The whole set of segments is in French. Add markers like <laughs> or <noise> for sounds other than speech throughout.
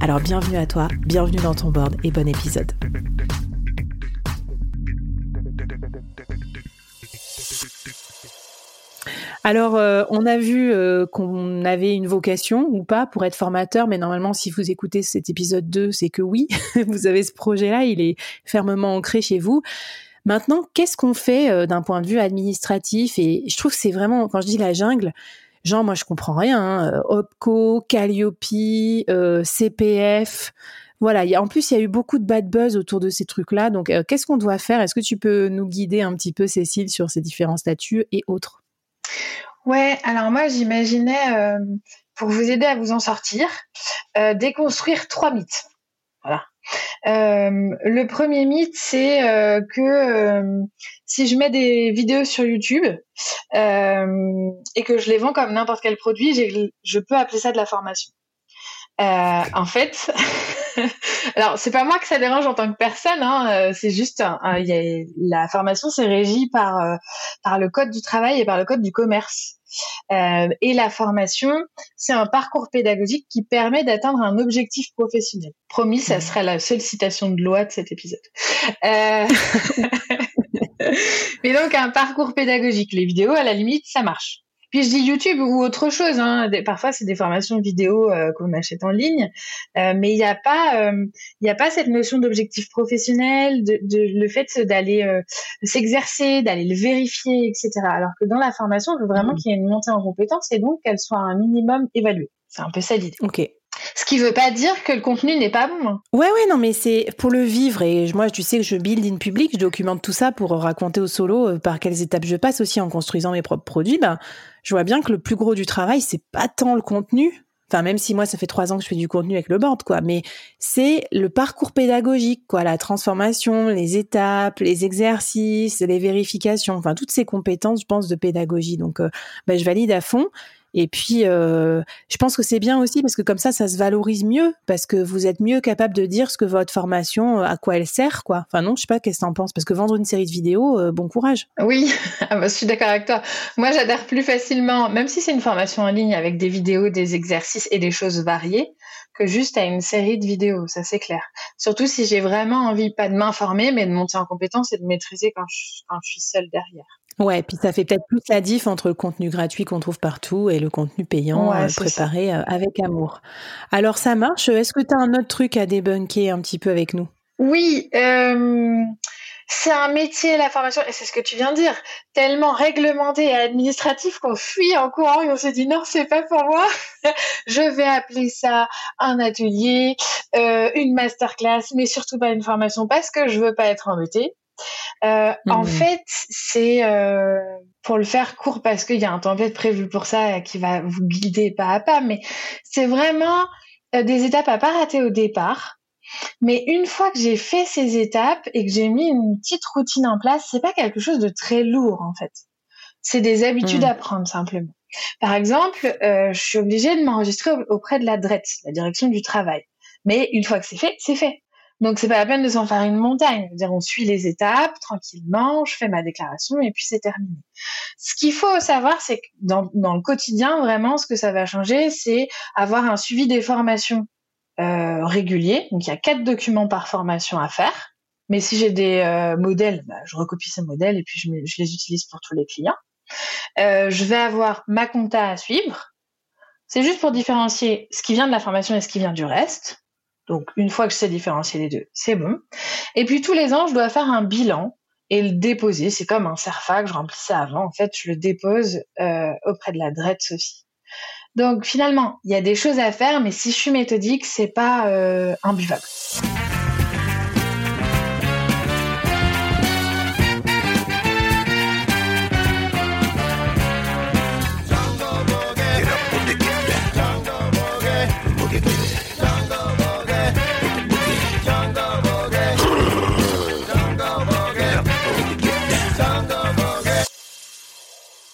Alors bienvenue à toi, bienvenue dans ton board et bon épisode. Alors, euh, on a vu euh, qu'on avait une vocation ou pas pour être formateur, mais normalement, si vous écoutez cet épisode 2, c'est que oui, <laughs> vous avez ce projet-là, il est fermement ancré chez vous. Maintenant, qu'est-ce qu'on fait euh, d'un point de vue administratif? Et je trouve que c'est vraiment, quand je dis la jungle, Genre, moi, je comprends rien. Hein. OPCO, Calliope, euh, CPF. Voilà. En plus, il y a eu beaucoup de bad buzz autour de ces trucs-là. Donc, euh, qu'est-ce qu'on doit faire? Est-ce que tu peux nous guider un petit peu, Cécile, sur ces différents statuts et autres? Ouais. Alors moi, j'imaginais, euh, pour vous aider à vous en sortir, déconstruire trois mythes. Voilà. Euh, le premier mythe, c'est euh, que euh, si je mets des vidéos sur YouTube et que je les vends comme n'importe quel produit, je peux appeler ça de la formation. en fait, <laughs> alors c'est pas moi que ça dérange en tant que personne, hein, c'est juste la formation c'est régi par par le code du travail et par le code du commerce. Euh, et la formation, c'est un parcours pédagogique qui permet d'atteindre un objectif professionnel. Promis, ça sera la seule citation de loi de cet épisode. Euh... <laughs> Mais donc un parcours pédagogique, les vidéos, à la limite, ça marche. Puis je dis YouTube ou autre chose. Hein. parfois, c'est des formations vidéo euh, qu'on achète en ligne, euh, mais il n'y a pas, euh, a pas cette notion d'objectif professionnel, de, de, le fait d'aller s'exercer, d'aller le vérifier, etc. Alors que dans la formation, on veut vraiment mmh. qu'il y ait une montée en compétences et donc qu'elle soit un minimum évaluée. C'est un peu ça l'idée. Ok. Ce qui veut pas dire que le contenu n'est pas bon. Ouais, ouais, non, mais c'est pour le vivre. Et moi, tu sais que je build in public, je documente tout ça pour raconter au solo euh, par quelles étapes je passe aussi en construisant mes propres produits. Ben, je vois bien que le plus gros du travail, c'est pas tant le contenu. Enfin, même si moi, ça fait trois ans que je fais du contenu avec le board, quoi. Mais c'est le parcours pédagogique, quoi. La transformation, les étapes, les exercices, les vérifications. Enfin, toutes ces compétences, je pense, de pédagogie. Donc, euh, ben, je valide à fond. Et puis, euh, je pense que c'est bien aussi parce que comme ça, ça se valorise mieux parce que vous êtes mieux capable de dire ce que votre formation, euh, à quoi elle sert, quoi. Enfin non, je sais pas qu'est-ce que t'en penses? Parce que vendre une série de vidéos, euh, bon courage. Oui, <laughs> ah bah, je suis d'accord avec toi. Moi, j'adhère plus facilement, même si c'est une formation en ligne avec des vidéos, des exercices et des choses variées, que juste à une série de vidéos, ça c'est clair. Surtout si j'ai vraiment envie pas de m'informer, mais de monter en compétence et de maîtriser quand je, quand je suis seule derrière. Ouais, puis ça fait peut-être plus la diff entre le contenu gratuit qu'on trouve partout et le contenu payant euh, préparé euh, avec amour. Alors ça marche? Est-ce que tu as un autre truc à débunker un petit peu avec nous? Oui, euh, c'est un métier, la formation, et c'est ce que tu viens de dire, tellement réglementé et administratif qu'on fuit en courant et on se dit non, c'est pas pour moi. <laughs> Je vais appeler ça un atelier, une masterclass, mais surtout pas une formation parce que je veux pas être embêtée. Euh, en mmh. fait, c'est euh, pour le faire court parce qu'il y a un template prévu pour ça qui va vous guider pas à pas, mais c'est vraiment euh, des étapes à pas rater au départ. Mais une fois que j'ai fait ces étapes et que j'ai mis une petite routine en place, c'est pas quelque chose de très lourd en fait. C'est des habitudes mmh. à prendre simplement. Par exemple, je suis obligée de m'enregistrer auprès de la DRET, la direction du travail. Mais une fois que c'est fait, c'est fait. Donc c'est pas la peine de s'en faire une montagne. dire, on suit les étapes tranquillement, je fais ma déclaration et puis c'est terminé. Ce qu'il faut savoir, c'est que dans, le quotidien, vraiment, ce que ça va changer, c'est avoir un suivi des formations euh, régulier. Donc il y a quatre documents par formation à faire. Mais si j'ai des euh, modèles, bah, je recopie ces modèles et puis je, je, les utilise pour tous les clients. Euh, je vais avoir ma compta à suivre. C'est juste pour différencier ce qui vient de la formation et ce qui vient du reste. Donc, une fois que je sais différencier les deux, c'est bon. Et puis, tous les ans, je dois faire un bilan et le déposer. C'est comme un CERFA que je remplissais avant. En fait, je le dépose euh, auprès de la DRET Sophie. Donc, finalement, il y a des choses à faire, mais si je suis méthodique, c'est pas euh, imbuvable.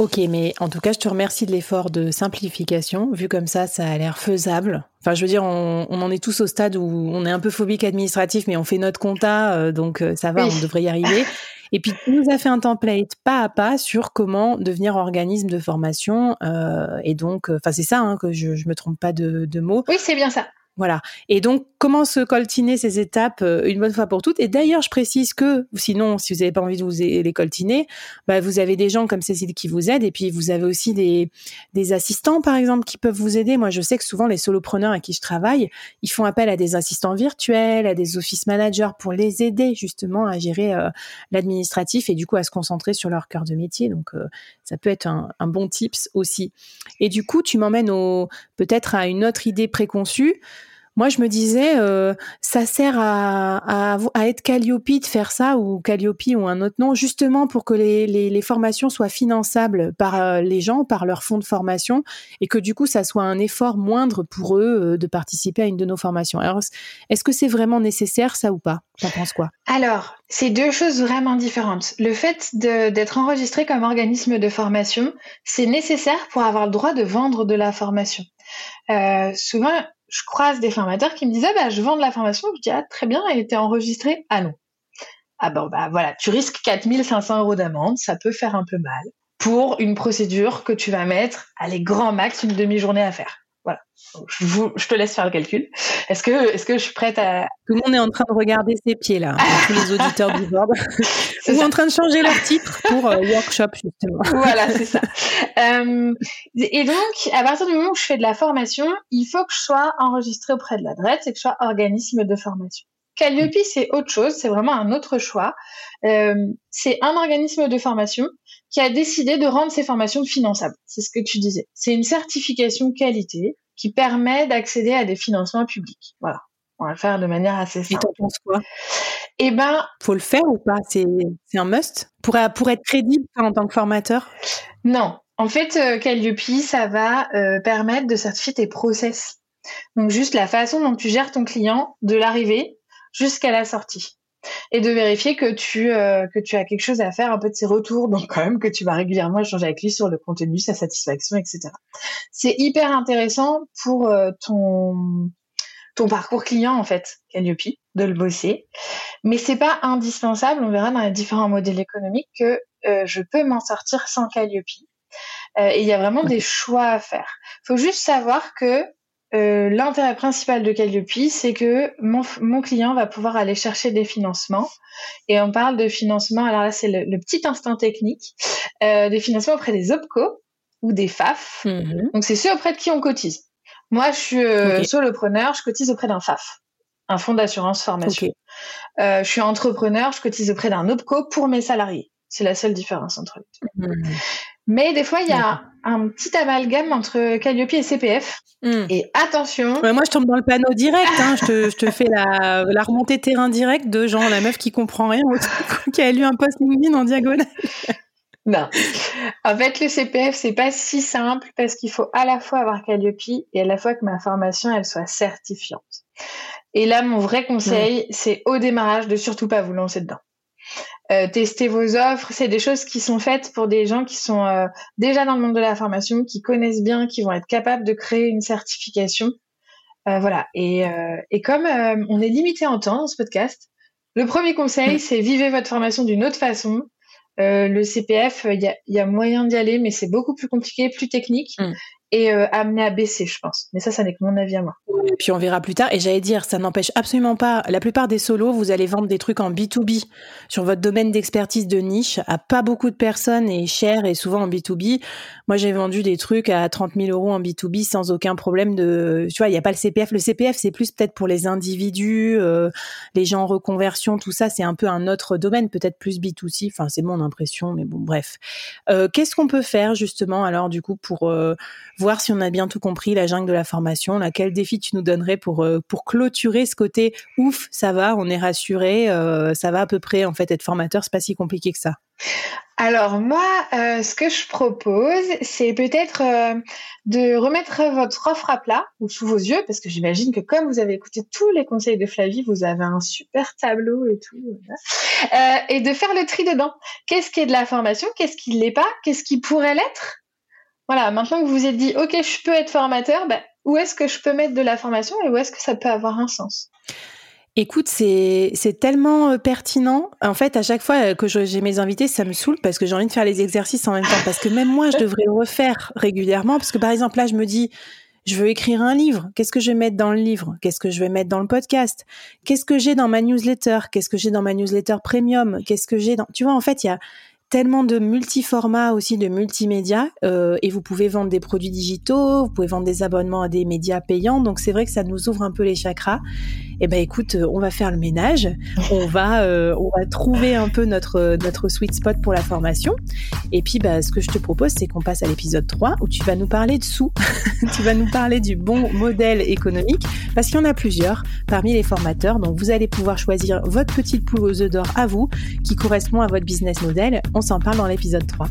Ok, mais en tout cas, je te remercie de l'effort de simplification. Vu comme ça, ça a l'air faisable. Enfin, je veux dire, on, en est tous au stade où on est un peu phobique administratif, mais on fait notre compta, euh, donc euh, ça va, on devrait y arriver. Et puis, tu nous as fait un template pas à pas sur comment devenir organisme de formation. Euh, et donc, enfin, c'est ça, hein, que je, je me trompe pas de, de mots. Oui, c'est bien ça. Voilà. Et donc, comment se coltiner ces étapes euh, une bonne fois pour toutes? Et d'ailleurs, je précise que, sinon, si vous n'avez pas envie de vous les coltiner, bah, vous avez des gens comme Cécile qui vous aident, et puis vous avez aussi des, des assistants, par exemple, qui peuvent vous aider. Moi, je sais que souvent, les solopreneurs à qui je travaille, ils font appel à des assistants virtuels, à des office managers pour les aider justement à gérer euh, l'administratif et du coup à se concentrer sur leur cœur de métier. Donc, euh, ça peut être un, un bon tips aussi. Et du coup, tu m'emmènes peut-être à une autre idée préconçue. Moi, je me disais, euh, ça sert à, être Calliope de faire ça, ou Calliope ou un autre nom, justement pour que les, formations soient finançables par euh, les gens, par leur fonds de formation, et que du coup, ça soit un effort moindre pour eux euh, de participer à une de nos formations. Alors, est-ce que c'est vraiment nécessaire, ça ou pas? T'en penses quoi? Alors, c'est deux choses vraiment différentes. Le fait d'être enregistré comme organisme de formation, c'est nécessaire pour avoir le droit de vendre de la formation. Souvent, je croise des formateurs qui me disaient bah, je vends de la formation. Je dis ah, très bien, elle était enregistrée. Ah non. Ah bon, bah voilà, tu risques 4500 euros d'amende, ça peut faire un peu mal pour une procédure que tu vas mettre à les grands max une demi-journée à faire. Voilà. Je, te laisse faire le calcul. Est-ce que, est-ce que je suis prête à... Tout le monde est en train de regarder ses pieds, là. <laughs> tous les auditeurs du board. Ou en train de changer leur titre pour euh, workshop, justement. <laughs> Voilà, c'est ça. Euh, et donc, à partir du moment où je fais de la formation, il faut que je sois enregistrée auprès de l'adresse et que je sois organisme de formation. Calliope, c'est autre chose, c'est vraiment un autre choix. Euh, c'est un organisme de formation qui a décidé de rendre ses formations finançables. C'est ce que tu disais. C'est une certification qualité qui permet d'accéder à des financements publics. Voilà. On va le faire de manière assez simple. Et t'en penses quoi? Eh ben, faut le faire ou pas? C'est un must? Pour pour être crédible en tant que formateur? Non. En fait, euh, Calliope, ça va euh, permettre de certifier tes process. Donc juste la façon dont tu gères ton client de l'arrivée jusqu'à la sortie et de vérifier que tu euh, que tu as quelque chose à faire un peu de ses retours donc quand même que tu vas régulièrement échanger avec lui sur le contenu sa satisfaction etc c'est hyper intéressant pour euh, ton ton parcours client en fait Calliope de le bosser. Mais c'est pas indispensable on verra dans les différents modèles économiques que euh, je peux m'en sortir sans Calliope et il y a vraiment des choix à faire. Faut juste savoir que euh, l'intérêt principal de Calliope, c'est que mon, mon, client va pouvoir aller chercher des financements. Et on parle de financement, alors là c'est le, petit instant technique, euh, des financements auprès des OPCO ou des FAF. Mhm. Donc c'est ceux auprès de qui on cotise. Moi je suis euh, solopreneur, je cotise auprès d'un FAF, un fonds d'assurance formation. Je suis entrepreneur, je cotise auprès d'un OPCO pour mes salariés. C'est la seule différence entre les deux. Mhm. Mais des fois, il y a un petit amalgame entre Calliope et CPF. Hmm. Et attention. moi, je tombe dans le panneau direct. Hein. je, te, fais la, remontée terrain direct de genre la meuf qui comprend rien, <laughs> qui a lu un post LinkedIn en diagonale. <laughs> non. En fait, le CPF, c'est pas si simple parce qu'il faut à la fois avoir Calliope et à la fois que ma formation, elle soit certifiante. Et là, mon vrai conseil, c'est au démarrage de surtout pas vous lancer dedans. Euh, tester vos offres. C'est des choses qui sont faites pour des gens qui sont euh, déjà dans le monde de la formation, qui connaissent bien, qui vont être capables de créer une certification. Euh, voilà. Et, et comme on est limité en temps dans ce podcast, le premier conseil, mm. c'est vivez votre formation d'une autre façon. le CPF, il y a, y a, moyen d'y aller, mais c'est beaucoup plus compliqué, plus technique. Mm. Et euh, amené à baisser, je pense. Mais ça, ça n'est que mon avis à moi. Puis on verra plus tard. Et j'allais dire, ça n'empêche absolument pas. La plupart des solos, vous allez vendre des trucs en B2B sur votre domaine d'expertise de niche à pas beaucoup de personnes et cher et souvent en B2B. Moi, j'ai vendu des trucs à 30 000 euros en B2B sans aucun problème de. Tu vois, il n'y a pas le CPF. Le CPF, c'est plus peut-être pour les individus, euh, les gens en reconversion, tout ça. C'est un peu un autre domaine, peut-être plus B2C. Enfin, c'est mon impression, mais bon, bref. Euh, Qu'est-ce qu'on peut faire justement alors du coup pour euh, voir si on a bien tout compris la jungle de la formation Quel défi tu nous donnerais pour euh, pour clôturer ce côté ouf, ça va, on est rassuré, euh, ça va à peu près en fait être formateur, c'est pas si compliqué que ça. Alors moi, euh, ce que je propose, c'est peut-être de remettre votre offre à plat ou sous vos yeux, parce que j'imagine que comme vous avez écouté tous les conseils de Flavie, vous avez un super tableau et tout, et de faire le tri dedans. Qu'est-ce qui est de la formation? Qu'est-ce qui l'est pas? Qu'est-ce qui pourrait l'être? Voilà, maintenant que vous vous êtes dit, ok, je peux être formateur, ben, où est-ce que je peux mettre de la formation et où est-ce que ça peut avoir un sens? Écoute, c'est tellement euh, pertinent. En fait, à chaque fois que j'ai mes invités, ça me saoule parce que j'ai envie de faire les exercices en même temps. Parce que même moi, je <laughs> devrais le refaire régulièrement. Parce que par exemple, là, je me dis, je veux écrire un livre. Qu'est-ce que je vais mettre dans le livre? Qu'est-ce que je vais mettre dans le podcast? Qu'est-ce que j'ai dans ma newsletter? Qu'est-ce que j'ai dans ma newsletter premium? Qu'est-ce que j'ai dans... Tu vois, en fait, il y a tellement de multiformats aussi, de multimédia, euh, et vous pouvez vendre des produits digitaux, vous pouvez vendre des abonnements à des médias payants, donc c'est vrai que ça nous ouvre un peu les chakras. Eh ben écoute, euh, on va faire le ménage, on va, euh, on va trouver un peu notre notre sweet spot pour la formation, et puis bah, ce que je te propose, c'est qu'on passe à l'épisode 3 où tu vas nous parler de sous, <laughs> tu vas nous parler du bon modèle économique, parce qu'il y en a plusieurs parmi les formateurs, donc vous allez pouvoir choisir votre petite poule aux œufs d'or à vous, qui correspond à votre business model. On s'en parle dans l'épisode 3.